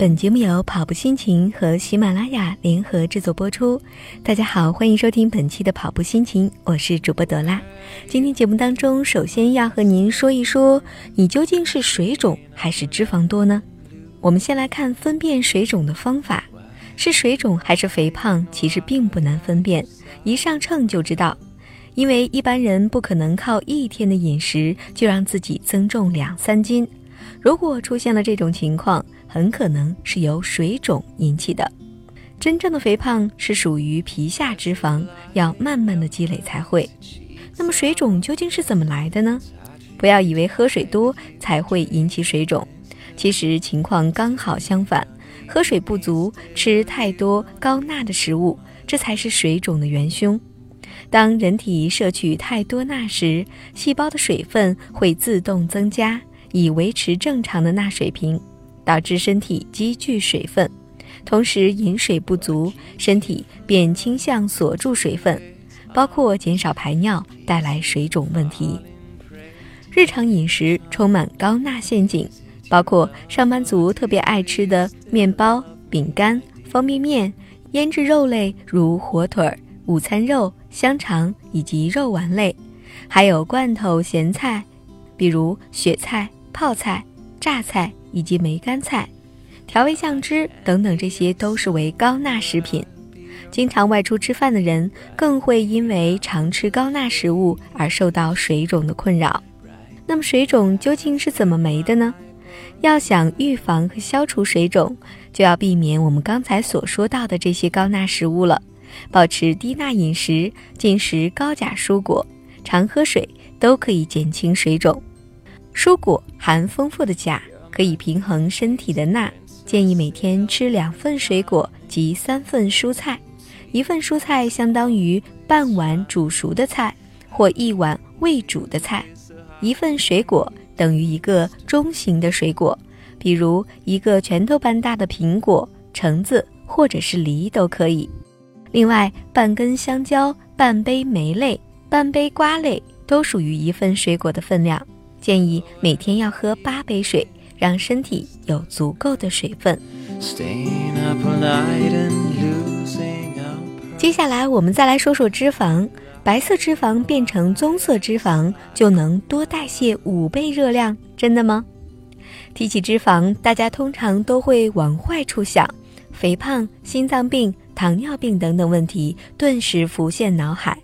本节目由跑步心情和喜马拉雅联合制作播出。大家好，欢迎收听本期的跑步心情，我是主播朵拉。今天节目当中，首先要和您说一说，你究竟是水肿还是脂肪多呢？我们先来看分辨水肿的方法，是水肿还是肥胖，其实并不难分辨，一上秤就知道。因为一般人不可能靠一天的饮食就让自己增重两三斤，如果出现了这种情况。很可能是由水肿引起的。真正的肥胖是属于皮下脂肪，要慢慢的积累才会。那么水肿究竟是怎么来的呢？不要以为喝水多才会引起水肿，其实情况刚好相反。喝水不足，吃太多高钠的食物，这才是水肿的元凶。当人体摄取太多钠时，细胞的水分会自动增加，以维持正常的钠水平。导致身体积聚水分，同时饮水不足，身体便倾向锁住水分，包括减少排尿，带来水肿问题。日常饮食充满高钠陷阱，包括上班族特别爱吃的面包、饼干、方便面、腌制肉类如火腿、午餐肉、香肠以及肉丸类，还有罐头咸菜，比如雪菜、泡菜、榨菜。以及梅干菜、调味酱汁等等，这些都是为高钠食品。经常外出吃饭的人，更会因为常吃高钠食物而受到水肿的困扰。那么，水肿究竟是怎么没的呢？要想预防和消除水肿，就要避免我们刚才所说到的这些高钠食物了。保持低钠饮食，进食高钾蔬果，常喝水，都可以减轻水肿。蔬果含丰富的钾。可以平衡身体的钠，建议每天吃两份水果及三份蔬菜，一份蔬菜相当于半碗煮熟的菜或一碗未煮的菜，一份水果等于一个中型的水果，比如一个拳头般大的苹果、橙子或者是梨都可以。另外，半根香蕉、半杯莓类、半杯瓜类都属于一份水果的分量，建议每天要喝八杯水。让身体有足够的水分。接下来，我们再来说说脂肪。白色脂肪变成棕色脂肪，就能多代谢五倍热量，真的吗？提起脂肪，大家通常都会往坏处想，肥胖、心脏病、糖尿病等等问题顿时浮现脑海。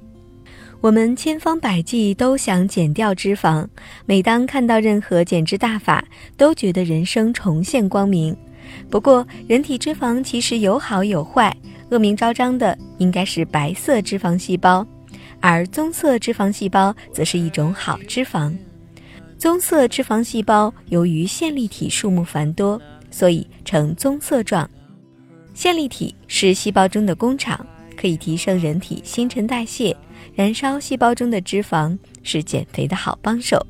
我们千方百计都想减掉脂肪，每当看到任何减脂大法，都觉得人生重现光明。不过，人体脂肪其实有好有坏，恶名昭彰的应该是白色脂肪细胞，而棕色脂肪细胞则是一种好脂肪。棕色脂肪细胞由于线粒体数目繁多，所以呈棕色状。线粒体是细胞中的工厂，可以提升人体新陈代谢。燃烧细胞中的脂肪是减肥的好帮手。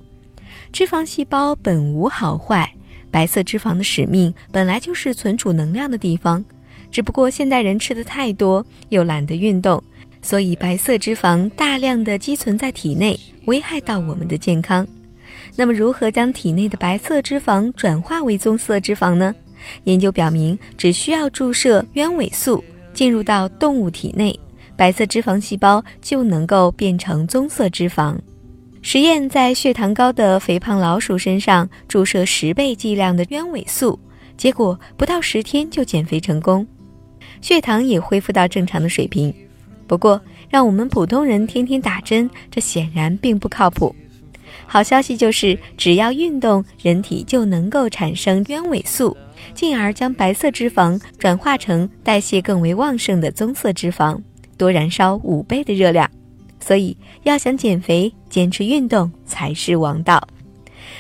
脂肪细胞本无好坏，白色脂肪的使命本来就是存储能量的地方。只不过现代人吃的太多，又懒得运动，所以白色脂肪大量的积存在体内，危害到我们的健康。那么，如何将体内的白色脂肪转化为棕色脂肪呢？研究表明，只需要注射鸢尾素进入到动物体内。白色脂肪细胞就能够变成棕色脂肪。实验在血糖高的肥胖老鼠身上注射十倍剂量的鸢尾素，结果不到十天就减肥成功，血糖也恢复到正常的水平。不过，让我们普通人天天打针，这显然并不靠谱。好消息就是，只要运动，人体就能够产生鸢尾素，进而将白色脂肪转化成代谢更为旺盛的棕色脂肪。多燃烧五倍的热量，所以要想减肥，坚持运动才是王道。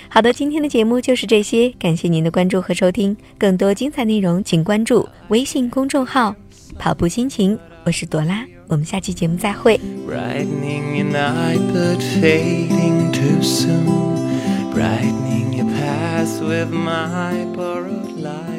好的，今天的节目就是这些，感谢您的关注和收听。更多精彩内容，请关注微信公众号“跑步心情”，我是朵拉，我们下期节目再会。Brightening your path with my life.